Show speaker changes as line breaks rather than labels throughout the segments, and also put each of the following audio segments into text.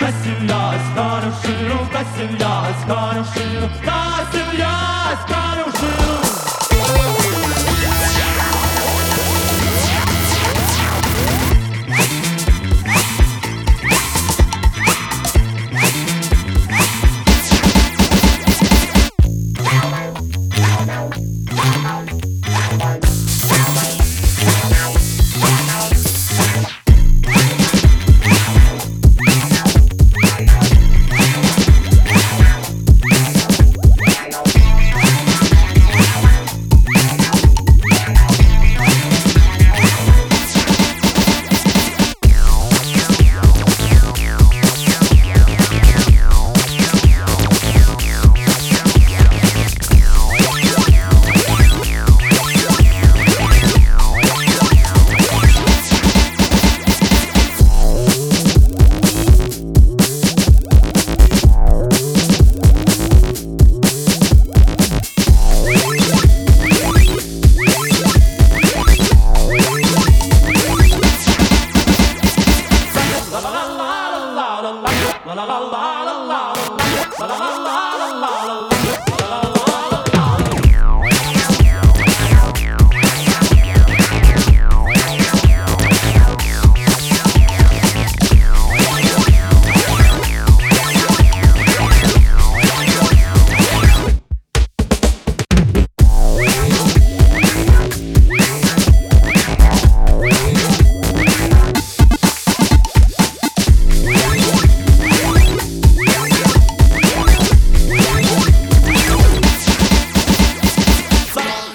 Bismillah,
Esmer Şunu, Bismillah,
Esmer Şunu,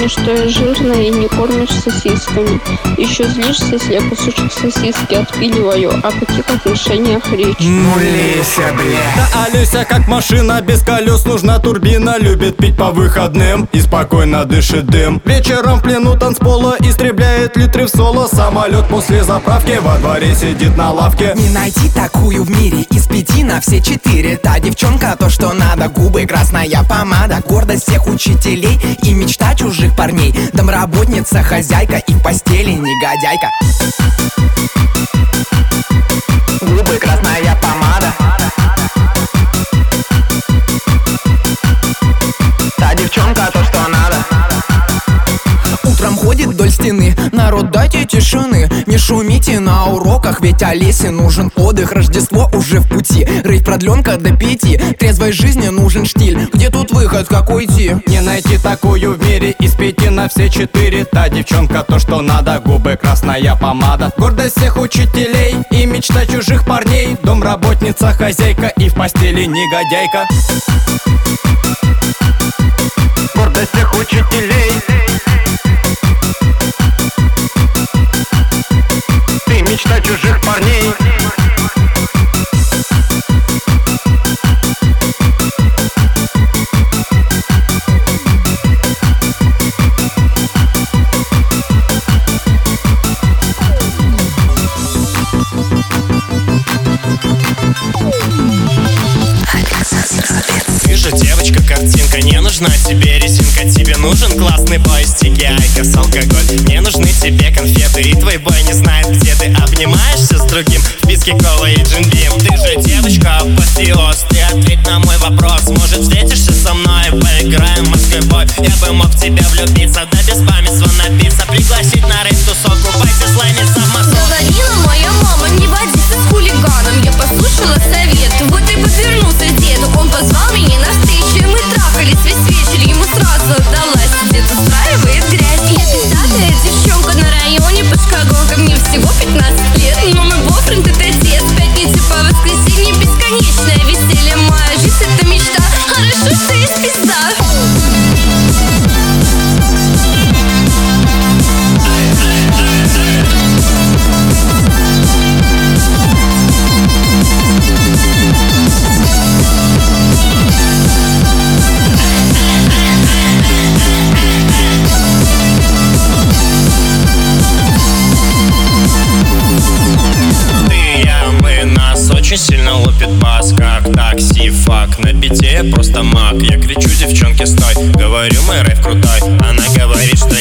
мне, что я жирная и не кормишь сосисками. Еще злишься, если я кусочек сосиски отпиливаю. О каких отношениях речь?
Ну, Леся, бля
Да Олеся как машина без колес Нужна турбина, любит пить по выходным И спокойно дышит дым. Вечером в плену танцпола Истребляет литры в соло. Самолет после заправки Во дворе сидит на лавке.
Не найти такую в мире Из пяти на все четыре. Та девчонка то, что надо Губы, красная помада. Гордость всех учителей И мечта чужих парней. Домработница, хозяйка И постели, негодяйка. Губы красная помада. Та девчонка то, что вдоль стены. Народ, дайте тишины, не шумите на уроках Ведь Олесе нужен отдых, Рождество уже в пути. Рейв продленка до пяти, трезвой жизни нужен штиль. Где тут выход, как уйти?
Не найти такую в мире из пяти на все четыре. Та девчонка то, что надо, губы красная помада. Гордость всех учителей и мечта чужих парней. Домработница, хозяйка и в постели негодяйка
стики, IQOS, алкоголь. Не нужны тебе конфеты, и твой бой не знает, где ты Обнимаешься с другим. Виски-кола и Jim Beam Ты же девочка, апофеоз, ты ответь на мой вопрос. Может встретишься со мной, поиграем в морской бой Я бы мог в тебя влюбиться, да без памятства напиться Пригласить на рейв-тусовку, купайся, слайниться в массу
Говорила моя мама, не водиться с хулиганом. Я послушала совет, вот и подвернулся дед. Он позвал меня на встречу, мы трахались весь вечер Ему сразу под шкаголком Мне всего 15
лупит бас Как такси, фак, на бите просто маг Я кричу, девчонки, стой. Говорю, мой рейв крутой. Она говорит, что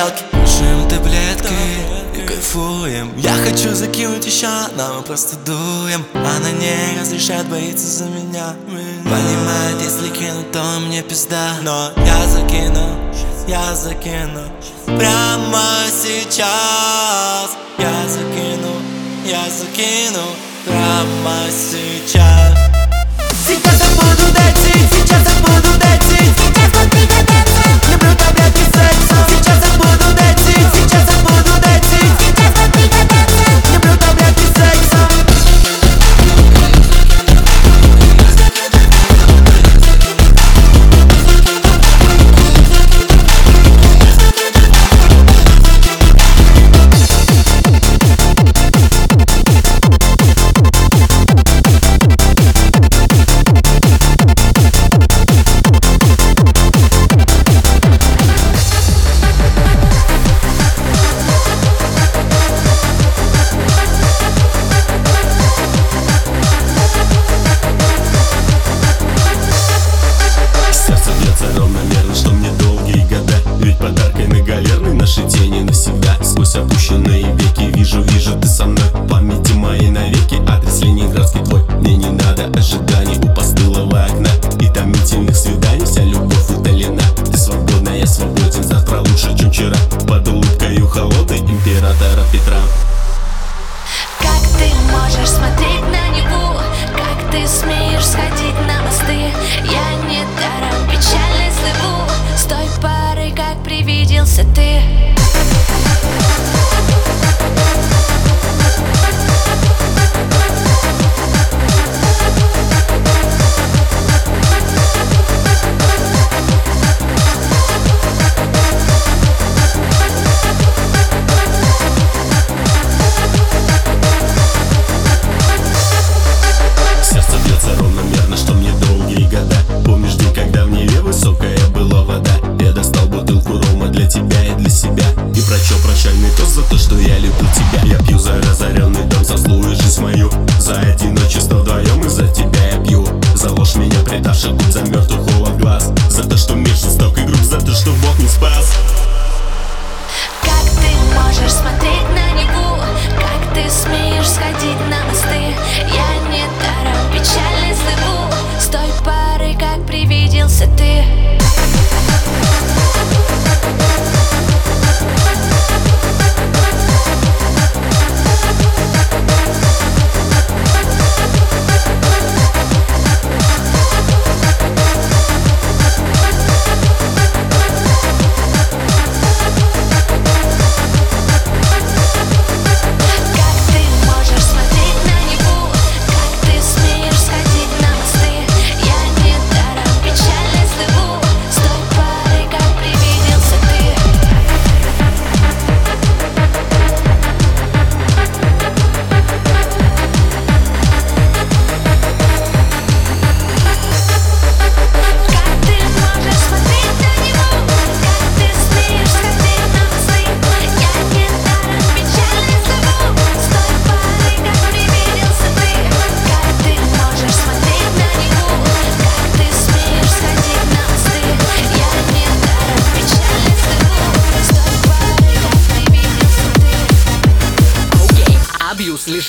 елке Кушаем таблетки и кайфуем Я хочу закинуть еще, но мы просто дуем Она не разрешает, боится за меня Понимает, если кину, то мне пизда Но я закину, я закину. Прямо сейчас. Я закину, я закину. Прямо сейчас.
Сейчас я буду датить, сейчас я буду датить Сейчас под пригодятся Люблю таблетки с сексом Сейчас я буду датить, сейчас я буду датить Сейчас под пригодятся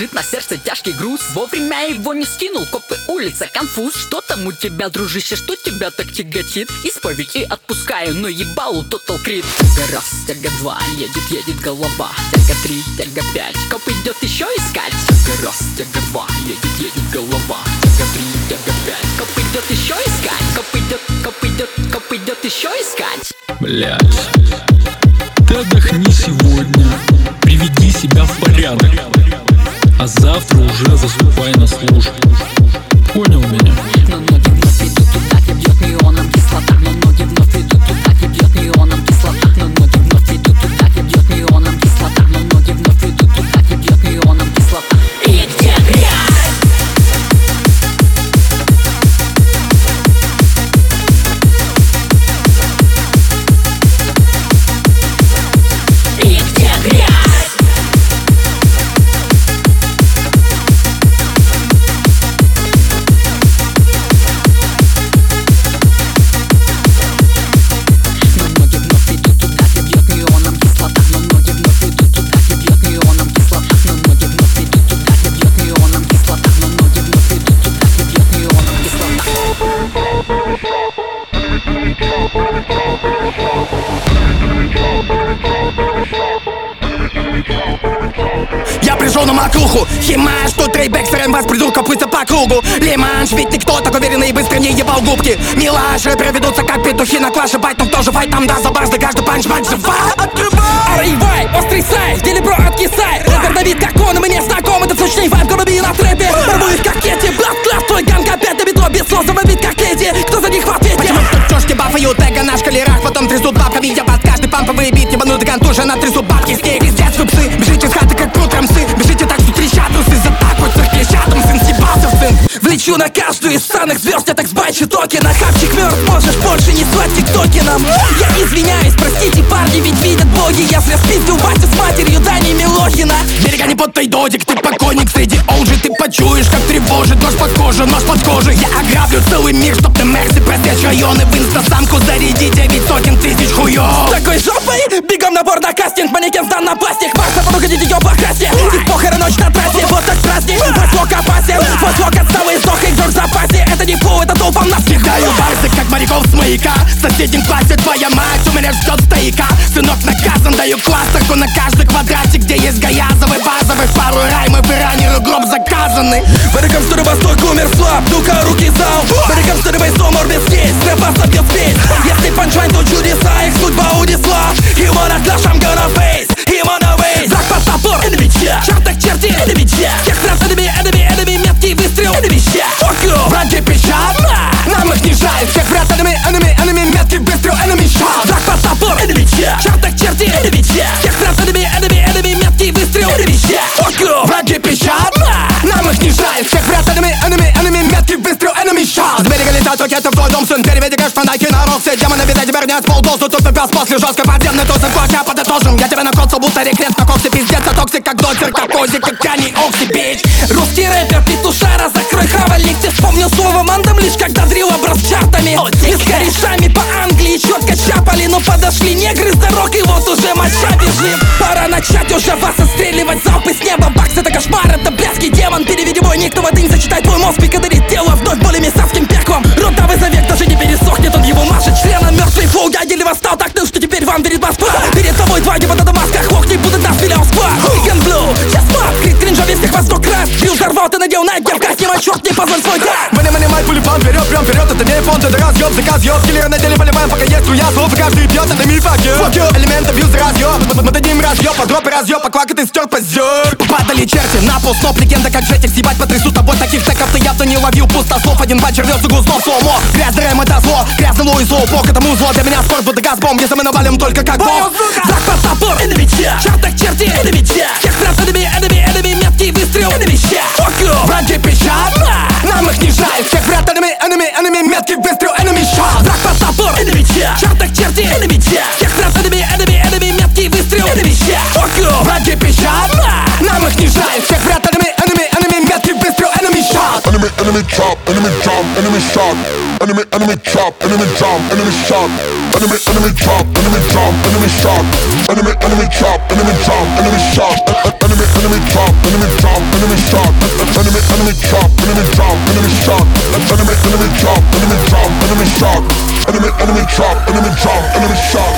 лежит на сердце тяжкий груз. Вовремя его не скинул, копы улица, конфуз. Что там у тебя, дружище, что тебя так тяготит? Исповедь и отпускаю, но ебалу тотал крит Тяга раз, тяга два, едет, едет голова. Тяга три, тяга пять, коп идет еще искать. Тяга раз, тяга два, едет, едет голова. Тяга три, тяга пять, коп идет еще искать. Коп идет, коп идет, коп идет еще искать.
Блять. Ты отдохни сегодня, приведи себя в порядок, а завтра уже заступай на службу. Понял меня?
Пришел на макуху. Химаш, тут трейбэк, сырен вас придурка пусть по кругу Лиманш, ведь никто так уверенный и быстро не ебал губки. Милаш, рэперы ведутся как петухи на клаше. Бать, но кто же файт там даст за барс, да каждый панч панч жива Открывай!
Рейвай, острый сай, в деле бро откисай? Рэпер на вид как он, и мне знаком. Это сочный вайб, голуби на трэпе Порву их как Кетти, блад класс Твой ганг опять на битво без слов Заводит как Эдди, кто за них в ответе?
Почему тут тёшки бафают? Эго на шкалерах Потом трясут бабками, я под каждый памповый бит Ебанутый контужен, натрясут бабки сын
Влечу на каждую из странных звезд Я так сбачу токена Хапчик мертв, можешь больше не звать тиктоки нам Я извиняюсь, простите, парни, ведь видят боги. Если спиздил Вася с матерью Дани Милохина.
Берега не под додик, ты покойник. Среди олжи Ты почуешь, как тревожит нож под кожей, нож под кожей Я ограблю целый мир, чтоб ты мерси просечь районы В инстасамку зарядить девять сотен тысяч хуёв.
Такой жопой Бегом набор на кастинг Манекен сдан на пластик. Марса, подуходите ее покрасьте Их похоры ночь на трассе Вот так праздник. Восток опасен Восток отсталый их в запасе Это не фу, это толпом нас
Кидаю барсы, как моряков с маяка. В соседнем классе твоя мать у меня ждет стояка. Сынок наказан, даю кластерку на каждый квадратик Где есть гаязовый, базовый Пару раймов и раннеры гроб заказаны.
Берегом стороны восток умер слаб Ну-ка руки зал Берегом стороны сон орбит здесь Рэп ослабил спесь Если панчвайн, то чудеса Их судьба унесла. On a clash, I'm gonna face Him on a way Зак под топор, enemy check Чертах черти, enemy check check
Всех
стран enemy, enemy, enemy Меткий выстрел, Fuck you
Враги печатно, нам их не жаль. Всех врат enemy, enemy, enemy Меткий выстрел, enemy shot С берега летят ракеты в твой дом Сын, переведи кэш, фанайки на рог Все демоны, видать, теперь нет полдозу Тут пес после жесткой подземной тузы. В я подытожим Я тебе накоцал, будто рекрет на коксе. Пиздец, а токсик, как докер, как козик Как Кани Окси, бич
Русский рэпер, петушара, закрой хавальник. Ты вспомнил слово мандам лишь когда дрил образ чартами. Мы с корешами по чапали но подошли негры с дорог И вот уже моча бежит. Пора начать уже вас отстреливать. Залпы с неба Бакс это кошмар, это блядский демон. Переведи мой никто воды не зачитай твой мозг Пикадырит тело вновь более месавским пеклом. Рот давай завек, даже не пересохнет Он его машет членом мертвый флоу Я еле восстал так, ну что теперь вам верит Москва Перед тобой два неба на дамасках Охни будут нас, филиал сквад Биг блю, сейчас мат Крит кринжа весь всех вас сто раз Бил взорвал, ты надел на герб
позволь свой дар Мани, мани, май, пули, план, вперед, прям вперед Это не фонд, это разъеб, заказ, ёб. Киллеры на деле поливаем, пока есть струя слов И каждый пьет, это миф, а Fuck you, элемент абьюз, разъеб Мы дадим разъеб, а дроп и разъеб, а квак, и ты стер позер Попадали черти на пол, сноп, легенда как жетик Съебать потрясу тобой, таких треков ты явно не ловил Пустослов, один батчер рвет углу снов, сломо Грязный рэм, это зло, грязный лоу и зло Бог, это музло, для меня спорт, будто газбом Если мы навалим только как Зак под топор, enemy чат Чертах черти, enemy чат Всех прав, enemy, enemy, enemy Меткий выстрел, enemy чат Fuck you, жаль Всех врат, enemy, enemy, enemy Меткий выстрел, enemy shot. Зак под топор, enemy чат Чертах черти, enemy чат Всех прав, enemy, enemy, enemy Меткий выстрел, enemy Fuck you, бранки печатно Нам их не жаль. Всех врат, Enemy, enemy
chop, enemy jump, enemy shot. Enemy, enemy chop, enemy jump, enemy shot. Enemy, enemy chop, enemy jump, enemy shot. Enemy, enemy chop, enemy jump, enemy shot. Enemy, enemy chop, enemy jump, enemy shot. Enemy, enemy chop, enemy jump, enemy shot. Enemy, enemy chop, enemy jump, enemy shot. Enemy, enemy chop, enemy jump, enemy shot.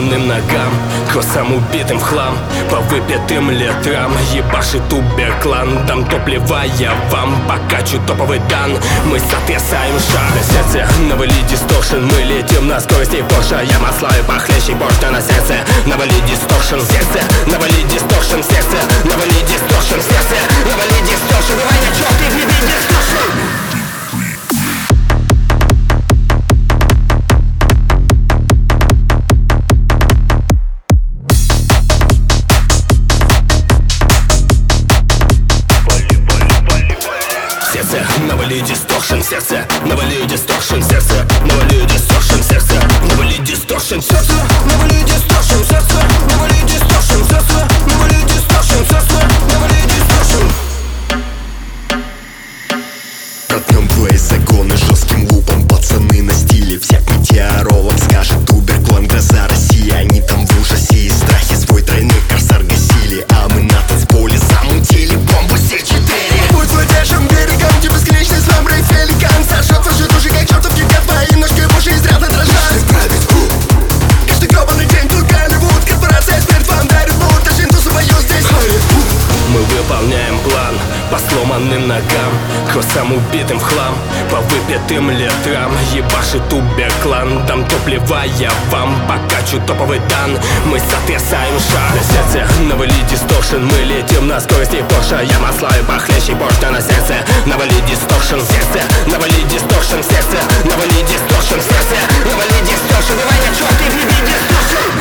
сломанным ногам Косам убитым в хлам По выпитым литрам Ебашит уберклан Дам то плевая вам Покачу топовый дан. Мы сотрясаем шар На сердце навали дисторшн. Мы летим на скорости Порша Я масла и похлеще Порта на сердце. Навали дисторшн Сердце Навали дисторшн Сердце Навали дисторшн Сердце Навали дисторшн. Давай на черт и греби дисторшн.
разбитым в
хлам По выпитым литрам. Ебашит убеклан Дам то плевая вам Покачу топовый дан Мы сотрясаем шар. На сердце навали дисторшн Мы летим на скорости Порша Я маслаю похлеще Порша на сердце. Навали дисторшн Сердце. Навали дисторшн Сердце. Навали дисторшн Сердце. Навали дисторшн. Давай на черт и вреби дисторшн.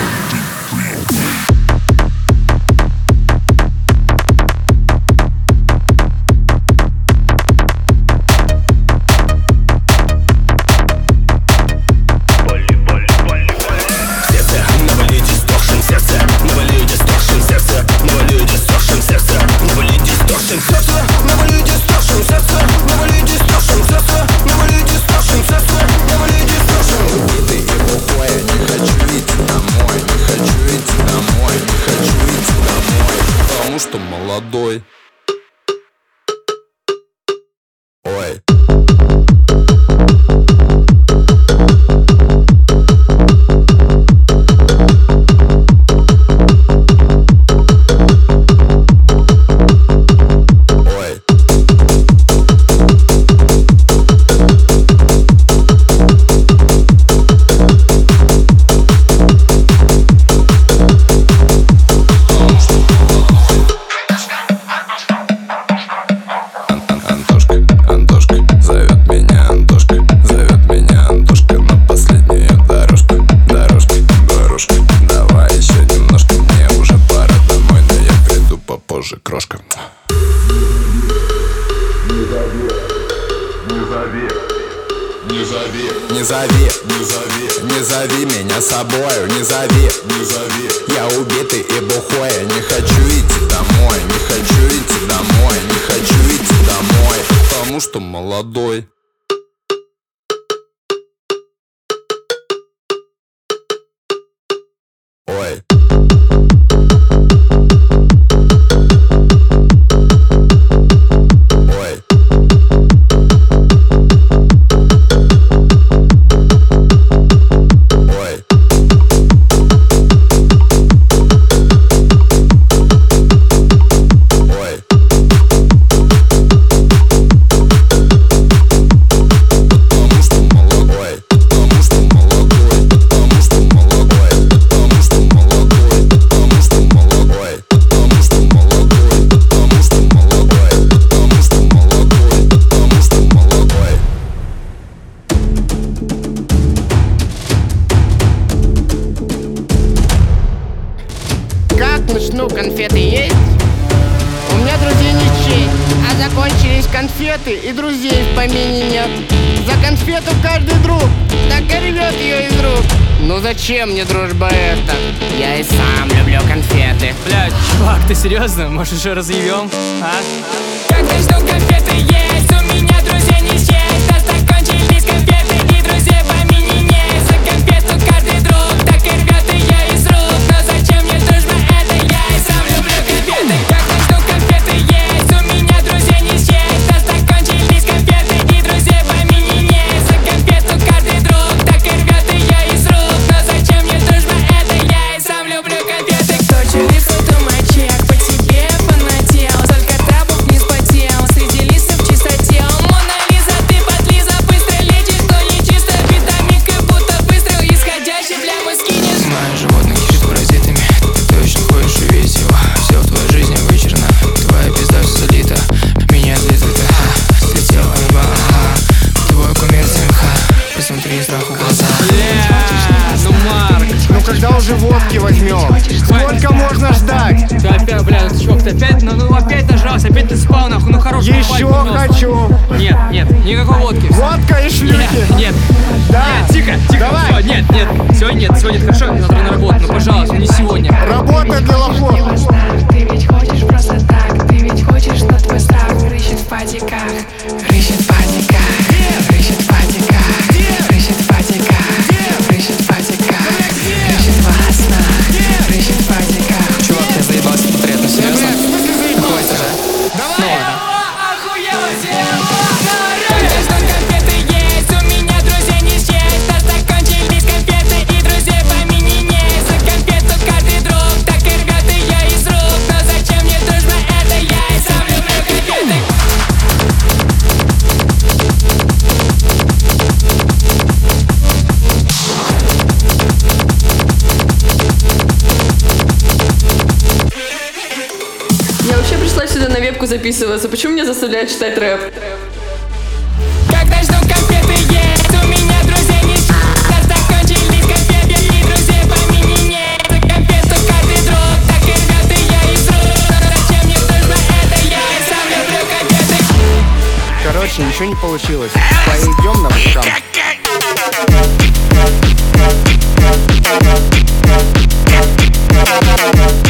же разъявем, а? смотри страху глаза. Бля, ну Марк. Ну когда уже водки возьмем? Сколько можно ждать? Ты опять,
бля, чувак, ты опять, ну, ну опять нажрался, опять ты спал, нахуй, ну хорош
Еще
попасть,
хочу.
Нет, нет, никакой водки
Водка и шлюхи.
Нет, нет.
Да.
Нет, тихо, тихо,
Давай.
все, нет, нет, Сегодня нет, сегодня нет, хорошо, я завтра на работу, ну пожалуйста, не сегодня.
Работа для лохов.
Ты ведь хочешь просто так, ты ведь хочешь, но твой страх рыщет в падиках, рыщет
вебку записываться. Почему меня заставляют читать рэп?
Когда жду конфеты есть, у меня друзей не счесть Да закончились конфеты и друзей по имени нет За конфету каждый друг так и рвет ее из рук Но зачем мне дружба это, я и сам люблю конфеты
Короче, ничего не получилось. Пойдем на вулкан.
Витамин,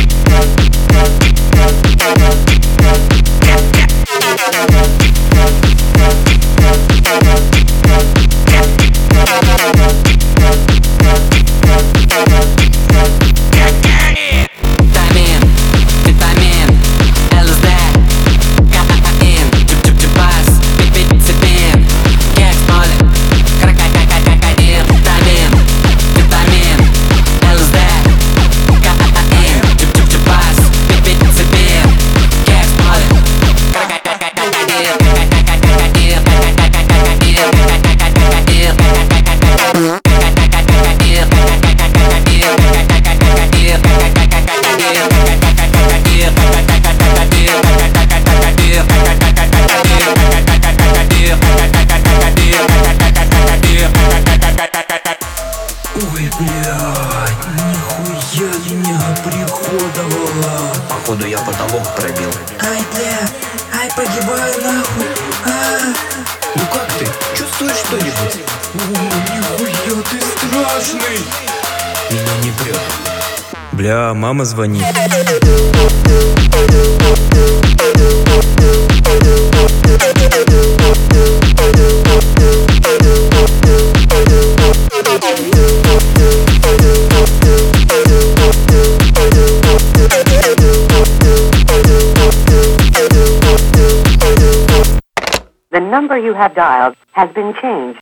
Бля,
мама звонит.
The number you have dialed has been changed.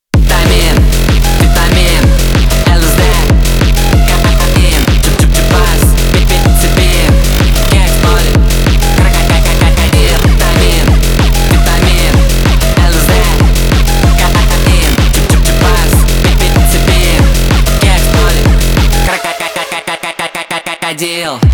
ideal.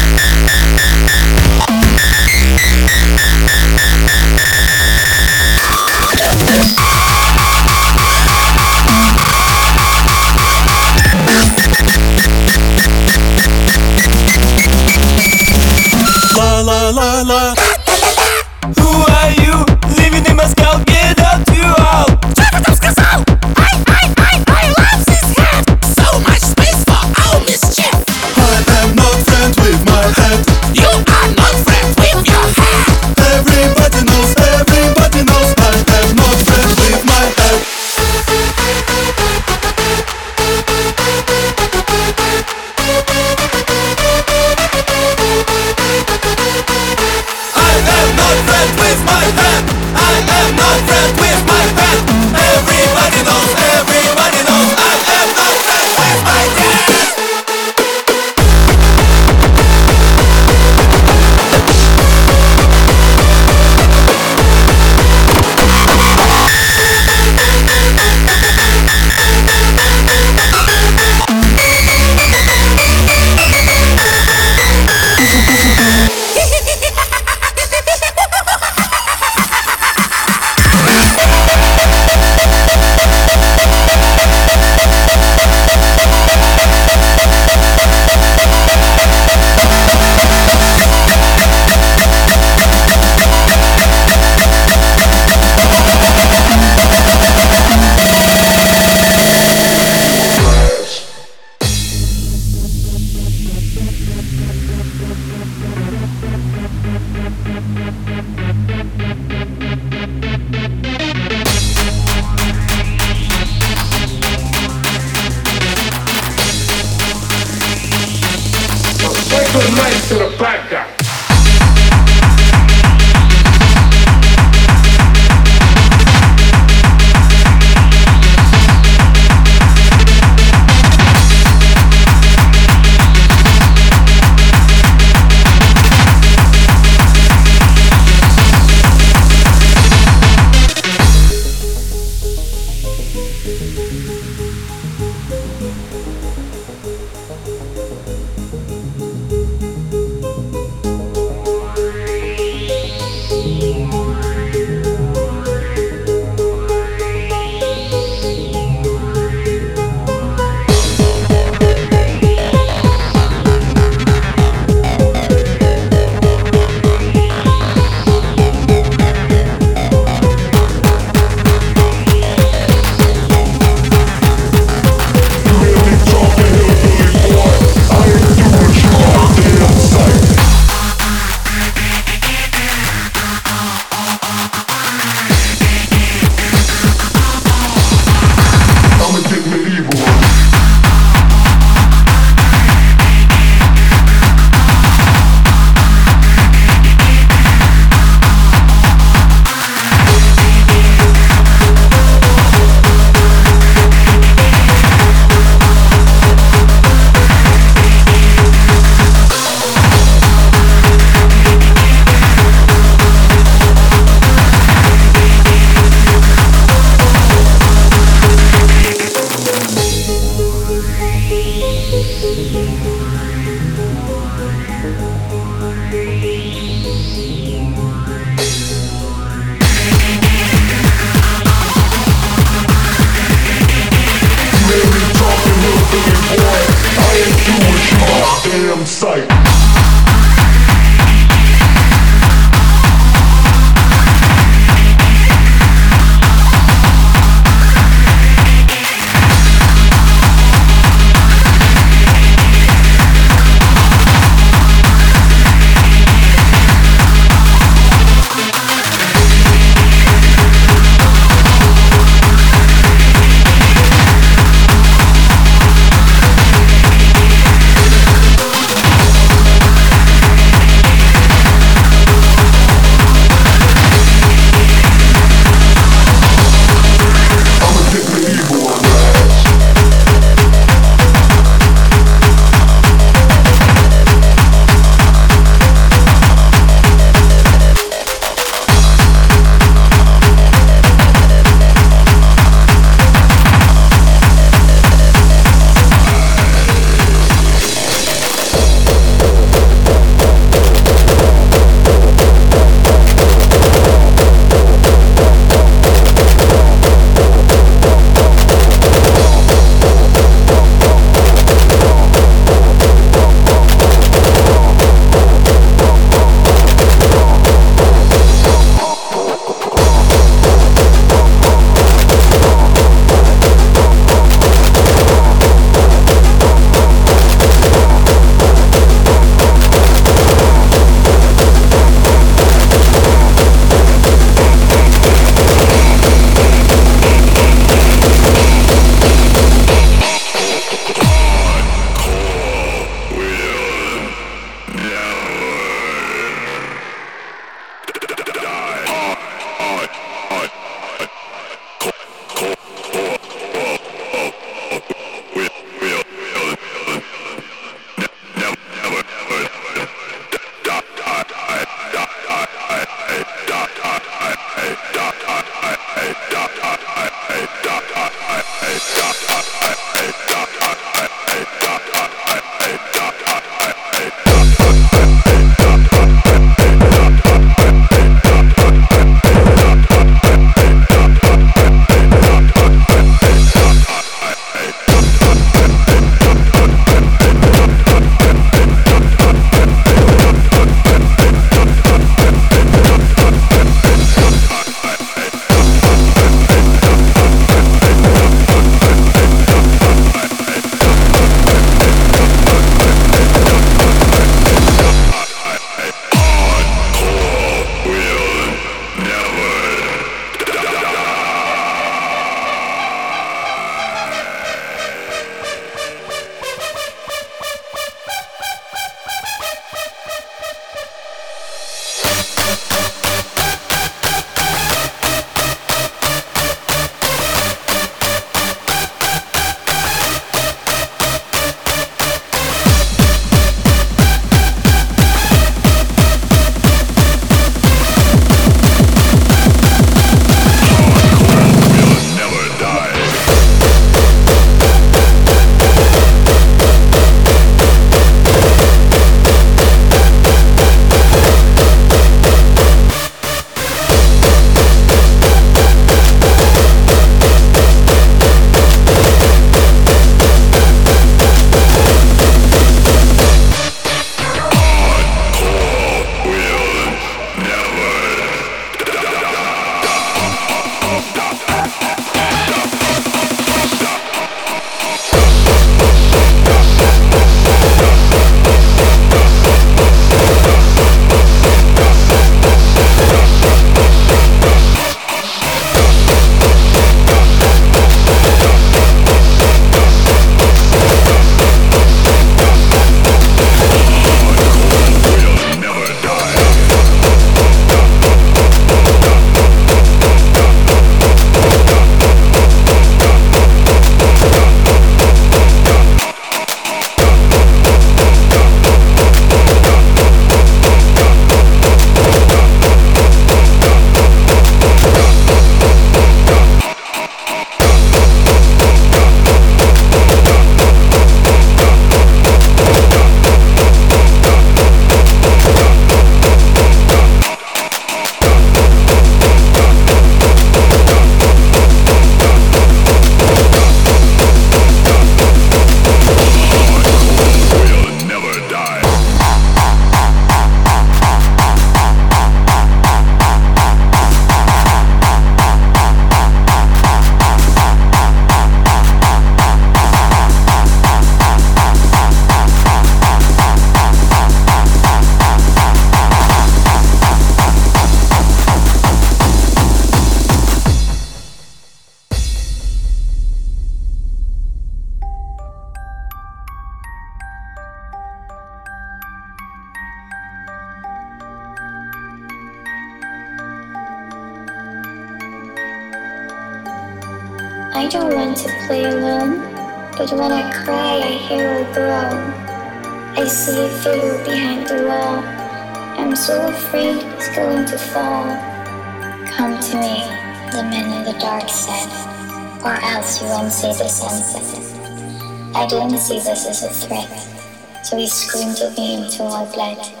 sees us
as a threat, so he screamed at me until I bled.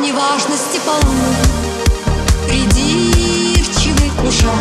неважности полны, придирчивых ушах.